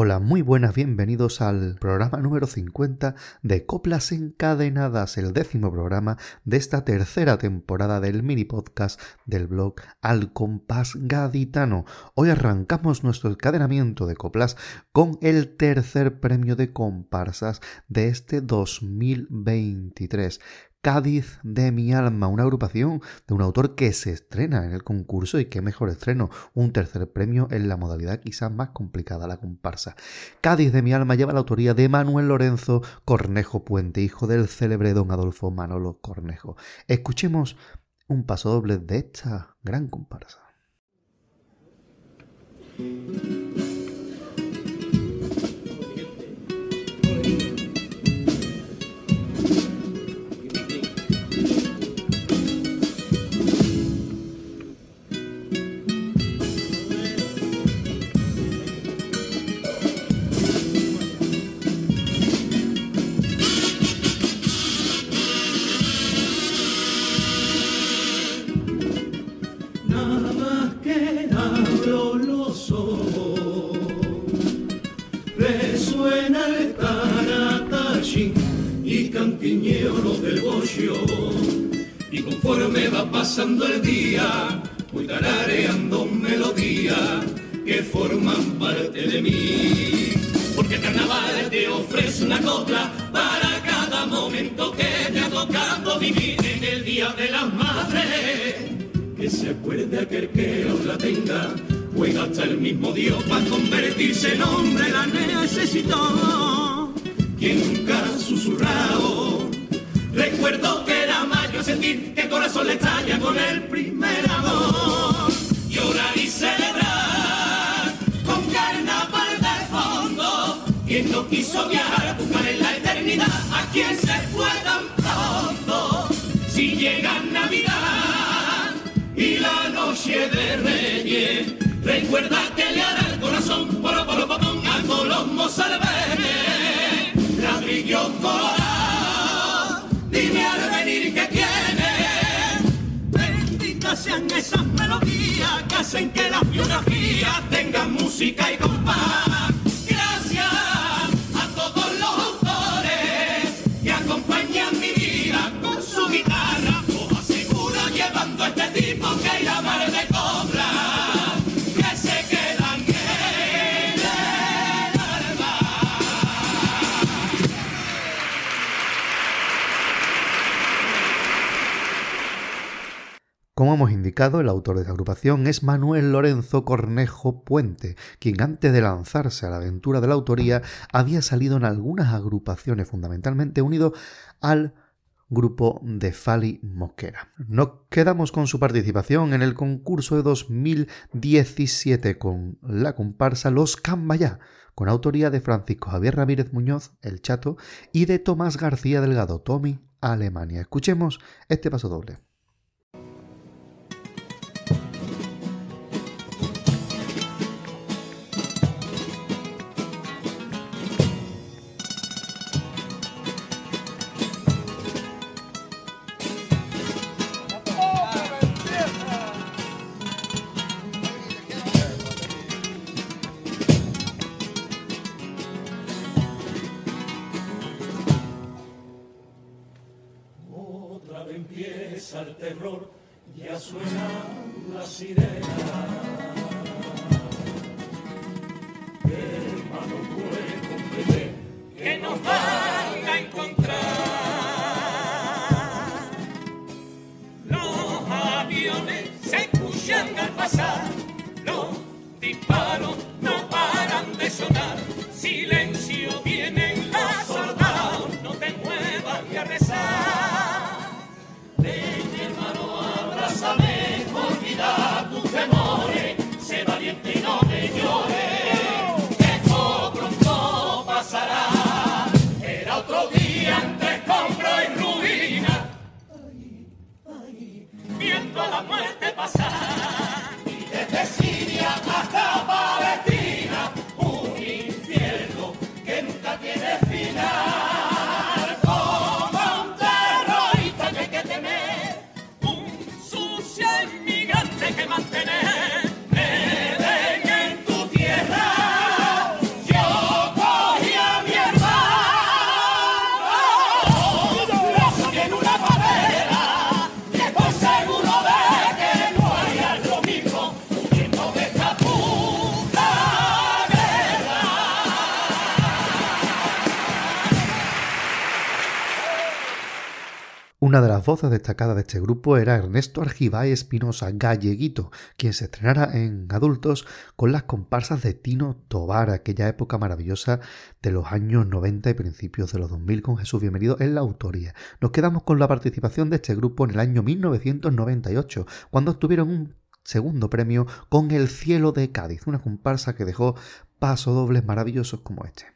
Hola, muy buenas, bienvenidos al programa número 50 de Coplas Encadenadas, el décimo programa de esta tercera temporada del mini podcast del blog Al Compás Gaditano. Hoy arrancamos nuestro encadenamiento de coplas con el tercer premio de comparsas de este 2023. Cádiz de mi alma, una agrupación de un autor que se estrena en el concurso y qué mejor estreno, un tercer premio en la modalidad quizás más complicada, la comparsa. Cádiz de mi alma lleva la autoría de Manuel Lorenzo Cornejo Puente, hijo del célebre don Adolfo Manolo Cornejo. Escuchemos un paso doble de esta gran comparsa. Conforme va pasando el día, voy tarareando melodías que forman parte de mí. Porque el carnaval te ofrece una copla para cada momento que te ha tocado vivir en el Día de las Madres. Que se acuerde aquel que os la tenga, juega hasta el mismo Dios para convertirse en hombre, la necesitó. Quien nunca ha susurrado Recuerdo que sentir que el corazón le estalla con el primer amor. Llorar y celebrar con carnaval de fondo. Quien no quiso viajar, buscar en la eternidad a quien se fue tan pronto. Si llega Navidad y la noche de Reyes, recuerda que le hará el corazón por por botón a Colombo Salve. Ladrillo colorado dime al venir que sean esas melodías que hacen que la biografía tenga música y compás. Gracias a todos los autores que acompañan mi vida con su guitarra. Os aseguro llevando este tipo que irá mar de cobra. Como hemos indicado, el autor de la agrupación es Manuel Lorenzo Cornejo Puente, quien antes de lanzarse a la aventura de la autoría había salido en algunas agrupaciones, fundamentalmente unido al grupo de Fali Mosquera. Nos quedamos con su participación en el concurso de 2017 con la comparsa Los Cambayá, con autoría de Francisco Javier Ramírez Muñoz, El Chato, y de Tomás García Delgado, Tommy, Alemania. Escuchemos este paso doble. El terror, ya suena la sirena. Hermano puede comprender que nos van Una de las voces destacadas de este grupo era Ernesto Argibay Espinosa Galleguito, quien se estrenara en adultos con las comparsas de Tino Tobar, aquella época maravillosa de los años 90 y principios de los 2000 con Jesús Bienvenido en la autoría. Nos quedamos con la participación de este grupo en el año 1998, cuando obtuvieron un segundo premio con El cielo de Cádiz, una comparsa que dejó pasodobles maravillosos como este.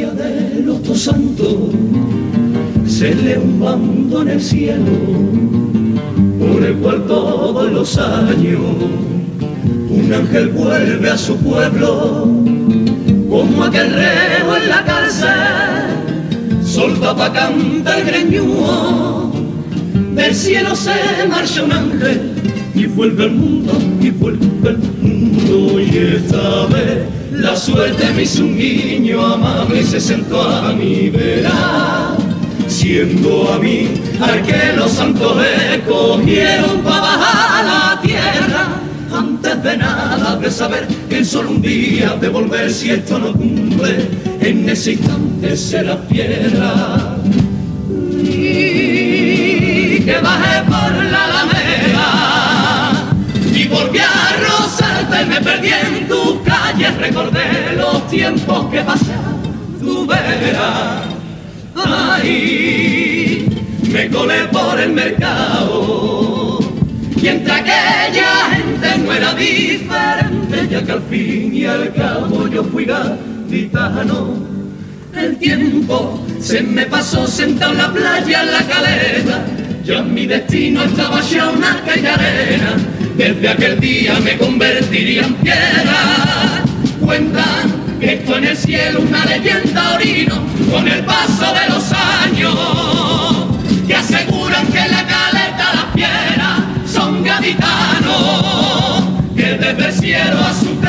Día de los dos santos se le un bando en el cielo por el cual todos los años un ángel vuelve a su pueblo como aquel reo en la cárcel solta pa' cantar el greñúo del cielo se marcha un ángel y vuelve al mundo y vuelve al mundo y esta vez la suerte me hizo un niño amable y se sentó a mi vera. Siendo a mí al que los santos escogieron para bajar la tierra. Antes de nada de saber que en solo un día de volver si esto no cumple en ese instante será piedra. Y que baje por la alameda y volví rozarte me perdí en tu calle recordé los tiempos que pasé tu vera ay me colé por el mercado y entre aquella gente no era diferente, ya que al fin y al cabo yo fui gaditano. El tiempo se me pasó sentado en la playa, en la caleta, ya mi destino estaba ya una aquella arena. Desde aquel día me convertiría en piedra. Cuentan que esto en el cielo una leyenda orino, con el paso de los años, que aseguran que la caleta las piedras son gaditanos que desde el cielo a su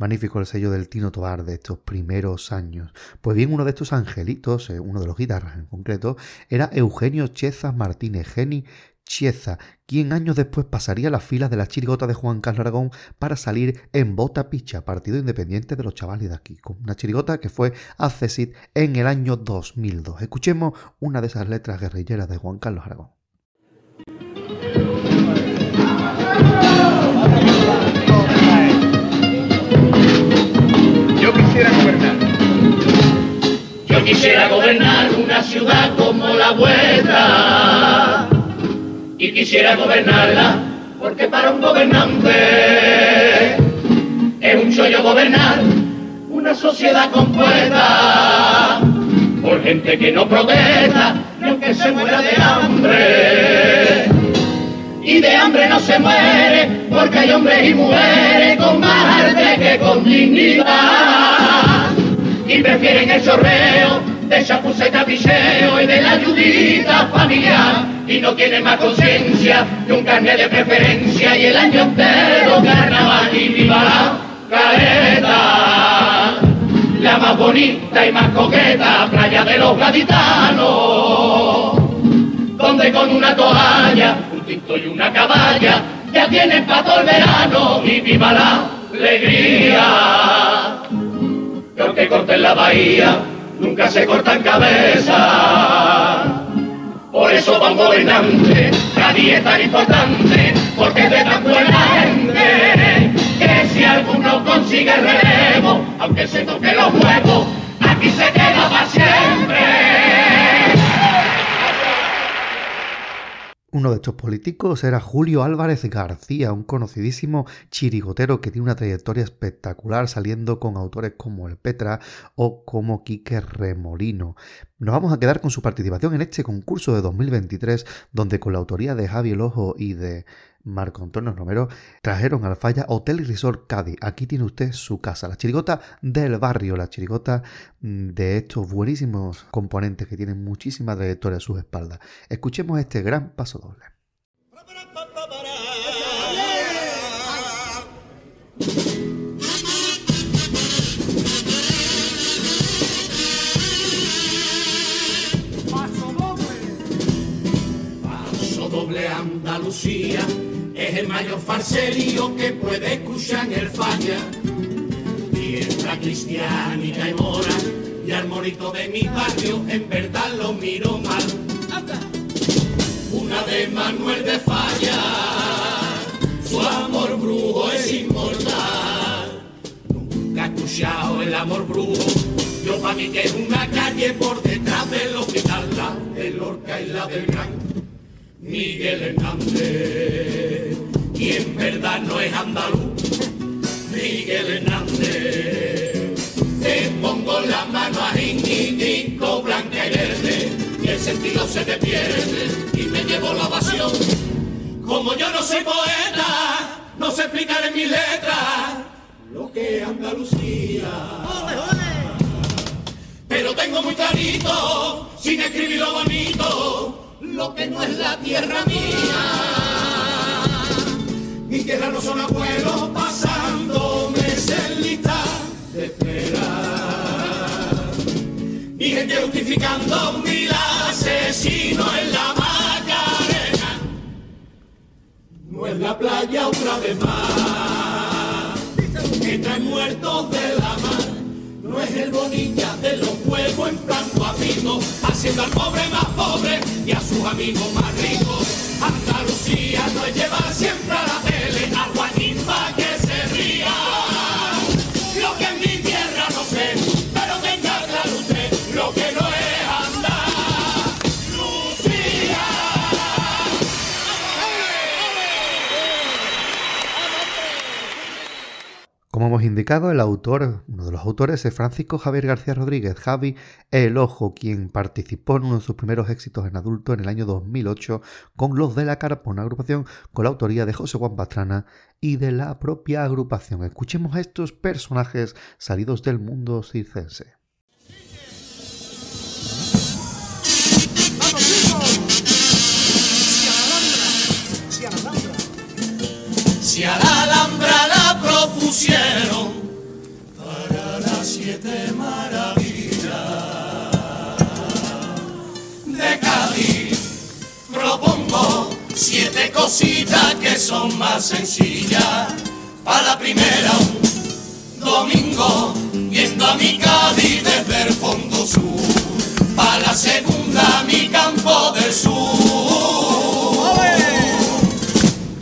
Magnífico el sello del Tino Tobar de estos primeros años. Pues bien, uno de estos angelitos, eh, uno de los guitarras en concreto, era Eugenio Cheza Martínez, Geni Chieza, quien años después pasaría a las filas de la chirigota de Juan Carlos Aragón para salir en Bota Picha, partido independiente de los chavales de aquí, con una chirigota que fue accesible en el año 2002. Escuchemos una de esas letras guerrilleras de Juan Carlos Aragón. Yo quisiera gobernar una ciudad como la vuestra y quisiera gobernarla, porque para un gobernante es un chollo gobernar una sociedad compuesta por gente que no protesta, ni aunque se muera de hambre. Y de hambre no se muere, porque hay hombres y mujeres con más arte que con dignidad. Y prefieren el chorreo de chapuceta picheo y de la ayudita familiar. Y no tiene más conciencia que un carnet de preferencia y el año entero carnaval y viva la careta. La más bonita y más coqueta playa de los gaditanos donde con una toalla un tinto y una caballa ya tienen para todo el verano y viva la alegría que aunque corten la bahía nunca se cortan cabeza. Por eso va un gobernante, nadie es tan importante, porque es de tan buena gente, que si alguno consigue el relevo, aunque se toque los huevos, aquí se queda para siempre. Uno de estos políticos era Julio Álvarez García, un conocidísimo chirigotero que tiene una trayectoria espectacular saliendo con autores como El Petra o como Quique Remolino. Nos vamos a quedar con su participación en este concurso de 2023, donde con la autoría de Javi El Ojo y de Marco Antonio Romero trajeron al falla Hotel Resort Cádiz. Aquí tiene usted su casa, la chirigota del barrio, la chirigota de estos buenísimos componentes que tienen muchísima trayectoria a sus espaldas. Escuchemos este gran paso doble. Andalucía el mayor farserío que puede escuchar en el falla. Tierra cristiánica y mora, y al morito de mi barrio en verdad lo miro mal. Una de Manuel de Falla, su amor brujo es inmortal. Nunca he escuchado el amor brujo, yo pa' mí que es una calle por detrás del hospital, la del Lorca y la del Gran. Miguel Hernández, y en verdad no es andaluz, Miguel Hernández. Te pongo la mano a Jingo, blanca y verde, y el sentido se te pierde, y me llevo la pasión. Como yo no soy poeta, no sé explicar en mis letras lo que Andalucía. Pero tengo muy clarito, sin escribir lo bonito, lo que no es la tierra mía. Mi tierra no son abuelos pasando meses lista de espera. Mi gente justificando El autor, uno de los autores es Francisco Javier García Rodríguez, Javi El Ojo, quien participó en uno de sus primeros éxitos en adulto en el año 2008 con Los de la Carpa, una agrupación con la autoría de José Juan Pastrana y de la propia agrupación. Escuchemos a estos personajes salidos del mundo circense. Si a la siete maravillas de Cádiz, propongo siete cositas que son más sencillas. Para la primera, un domingo, viendo a mi Cádiz desde el fondo sur. Para la segunda, mi campo del sur.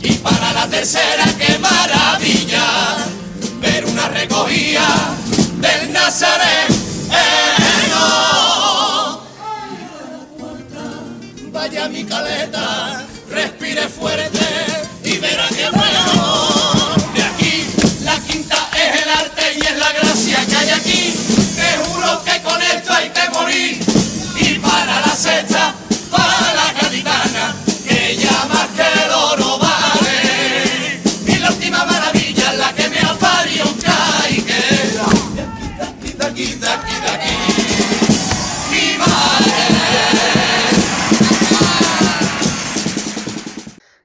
Y para la tercera, qué maravilla, ver una recogida del Nazareno. Vaya mi caleta, respire fuerte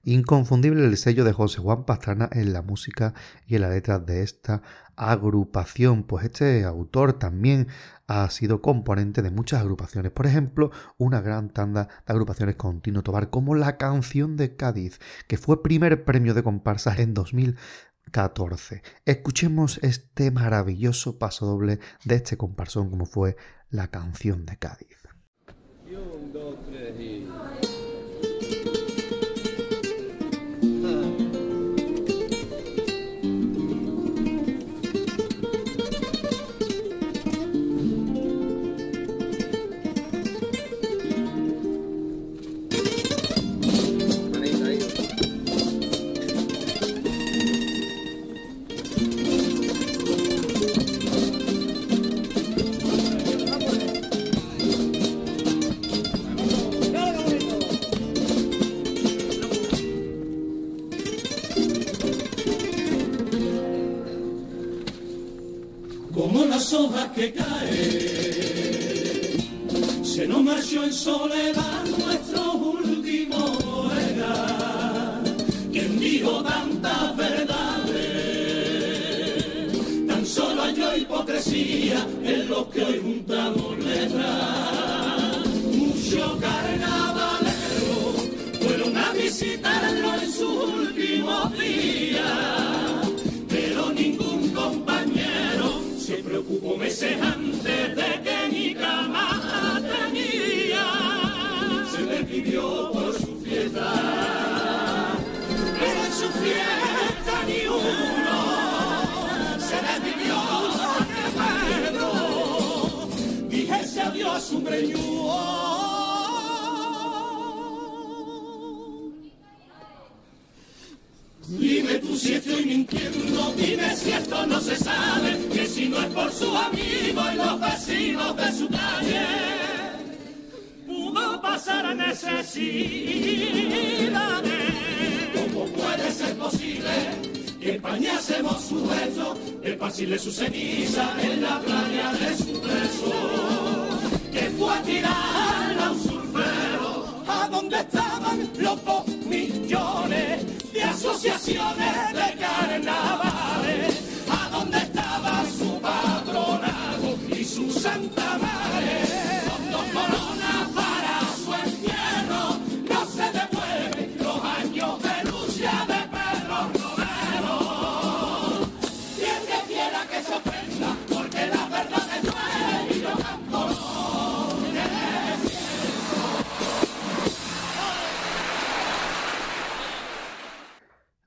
Inconfundible el sello de José Juan Pastrana en la música y en la letra de esta agrupación, pues este autor también ha sido componente de muchas agrupaciones, por ejemplo, una gran tanda de agrupaciones con Tino Tobar como La Canción de Cádiz, que fue primer premio de comparsas en 2014. Escuchemos este maravilloso paso doble de este comparsón como fue La Canción de Cádiz. Que caen. Se nos marchó en soledad nuestro último poeta, quien dijo tantas verdades. Tan solo hay hipocresía en los que hoy juntamos letras. Muchos Hubo meses antes de que mi cama tenía, se me pidió por su fiesta, pero en su fiesta ni uno se le pidió recuerdo. Dijese adiós, un breñudo. Estoy mintiendo, dime si esto no se sabe, que si no es por sus amigos y los vecinos de su calle, pudo pasar a necesidades. ¿Cómo puede ser posible que empañásemos su beso, esparcirle su ceniza en la playa de su beso? Que fue a tirar a un surfero, ¿a dónde estaban los dos millones de asociaciones de carnavales? ¿A dónde estaba su patronado y su santa?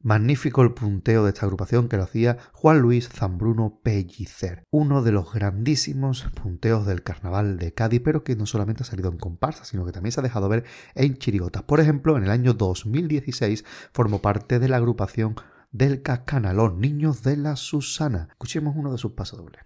Magnífico el punteo de esta agrupación que lo hacía Juan Luis Zambruno Pellicer, uno de los grandísimos punteos del carnaval de Cádiz, pero que no solamente ha salido en comparsa, sino que también se ha dejado ver en chirigotas. Por ejemplo, en el año 2016 formó parte de la agrupación del Cascanalón, Niños de la Susana. Escuchemos uno de sus pasodobles.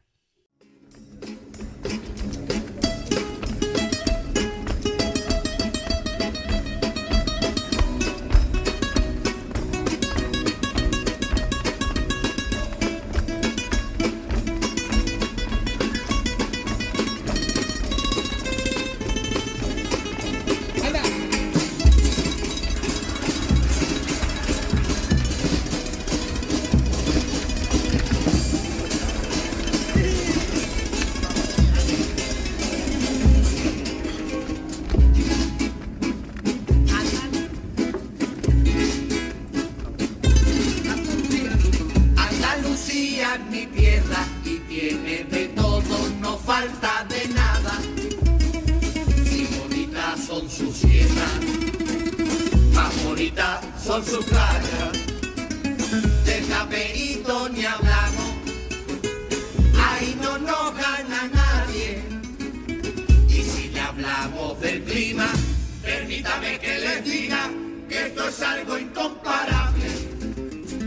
Es algo incomparable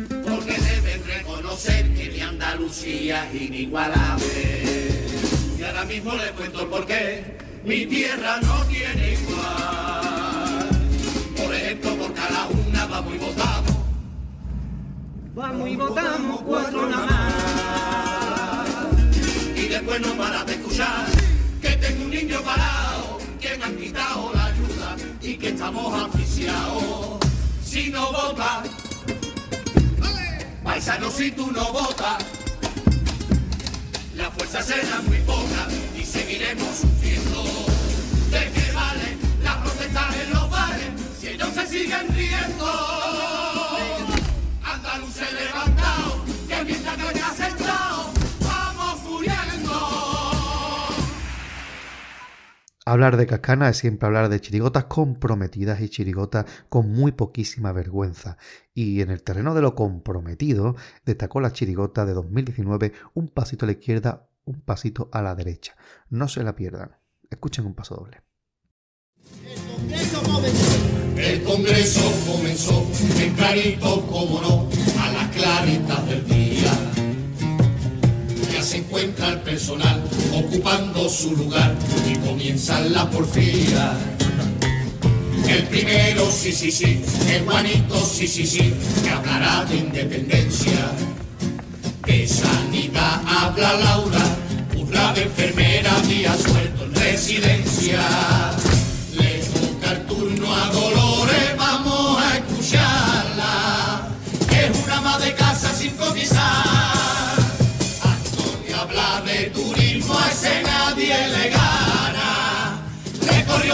porque deben reconocer que mi Andalucía es inigualable. Y ahora mismo les cuento el porqué, mi tierra no tiene igual. Por ejemplo, por cada una vamos y votamos. Vamos y votamos cuatro nada más. Y después no paras de escuchar que tengo un niño parado, que me han quitado la ayuda y que estamos asfixiados. Si no votas, Paisano, si tú no votas, la fuerza será muy poca y seguiremos sufriendo. ¿De qué vale las protestas en los bares si ellos se siguen riendo? Hablar de Cascana es siempre hablar de chirigotas comprometidas y chirigotas con muy poquísima vergüenza. Y en el terreno de lo comprometido, destacó la chirigota de 2019 un pasito a la izquierda, un pasito a la derecha. No se la pierdan. Escuchen un paso doble. El Congreso comenzó tempranito, como no, a las claritas del día. Se encuentra el personal ocupando su lugar y comienzan las porfías. El primero, sí, sí, sí, el Juanito, sí, sí, sí, que hablará de independencia. De sanidad habla Laura, burla de enfermera, día suelto en residencia.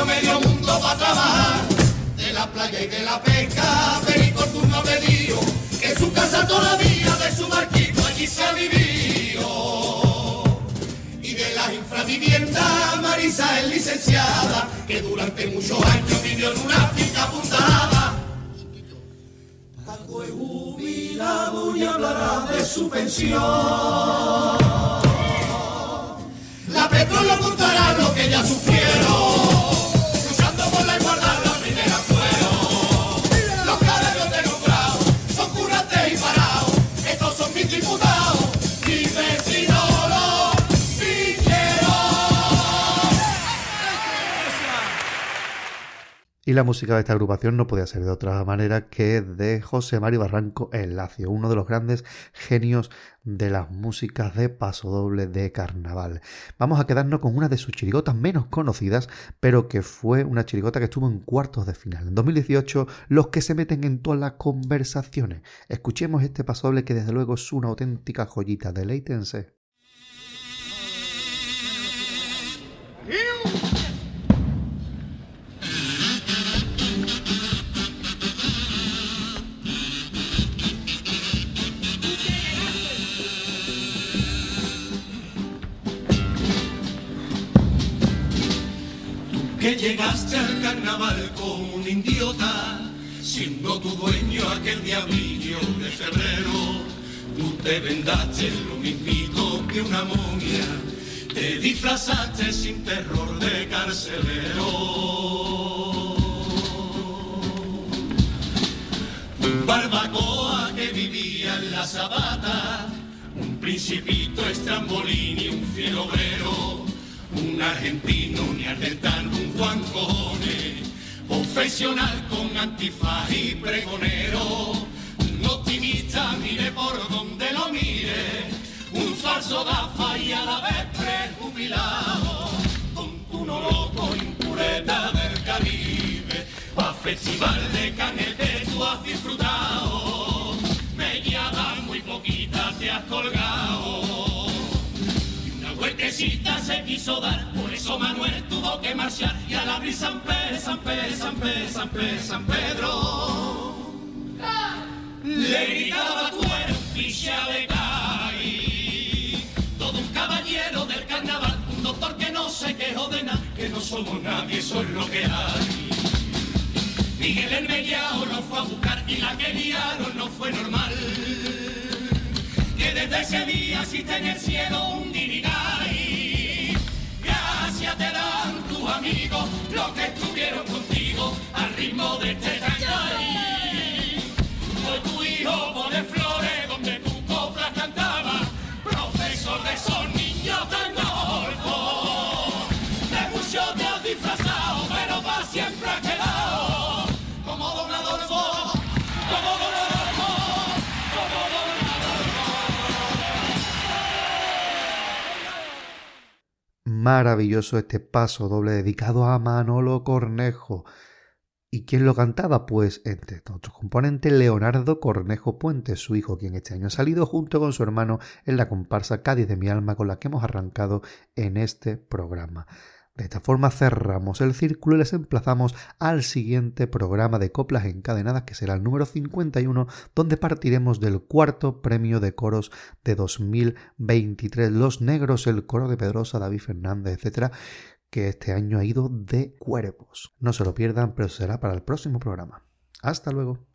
Recorrió medio mundo para trabajar, de la playa y de la pesca. Perico turno me dijo que su casa todavía de su barquito allí se ha vivido. Y de las infraviviendas, Marisa es licenciada, que durante muchos años vivió en una finca apuntada. Paco es jubilado y hablará de su pensión. La Petro lo contará lo que ya sufrieron. Y la música de esta agrupación no podía ser de otra manera que de José Mari Barranco El Lacio, uno de los grandes genios de las músicas de pasodoble de carnaval. Vamos a quedarnos con una de sus chirigotas menos conocidas, pero que fue una chirigota que estuvo en cuartos de final. En 2018, los que se meten en todas las conversaciones. Escuchemos este pasodoble que desde luego es una auténtica joyita. Deleítense. Que llegaste al carnaval como un idiota, siendo tu dueño aquel diablillo de febrero. Tú te vendaste lo mismito que una momia, te disfrazaste sin terror de carcelero. Un barbacoa que vivía en la sabata, un principito estrambolín y un fiel obrero argentino, un neandertal, un Juan Cone, profesional con antifaz y pregonero, un optimista, mire por donde lo mire, un falso gafa y a la vez prejubilado, con tu no loco impureta del Caribe, pa' festival de canete tú has disfrutado, mellada muy poquita te has colgado. Huertecita se quiso dar, por eso Manuel tuvo que marchar y al abrir San Pedro, San Pedro, San Pedro, San Pedro, San Pedro, le gritaba eres ficha de caí. Todo un caballero del carnaval, un doctor que no se quejó de nada, que no somos nadie, eso es lo que hay. Miguel el Mellao lo fue a buscar y la que liaron no fue normal que desde ese día existe en el cielo un dirigay. Te dan tus amigos, los que estuvieron contigo al ritmo de este tangay. Hoy tu hijo pone flores Maravilloso este paso doble dedicado a Manolo Cornejo. ¿Y quién lo cantaba? Pues, entre otros componentes, Leonardo Cornejo Puente, su hijo, quien este año ha salido junto con su hermano en la comparsa Cádiz de mi alma con la que hemos arrancado en este programa. De esta forma cerramos el círculo y les emplazamos al siguiente programa de coplas encadenadas que será el número 51 donde partiremos del cuarto premio de coros de 2023 Los Negros, el coro de Pedrosa, David Fernández, etcétera que este año ha ido de cuervos. No se lo pierdan, pero será para el próximo programa. Hasta luego.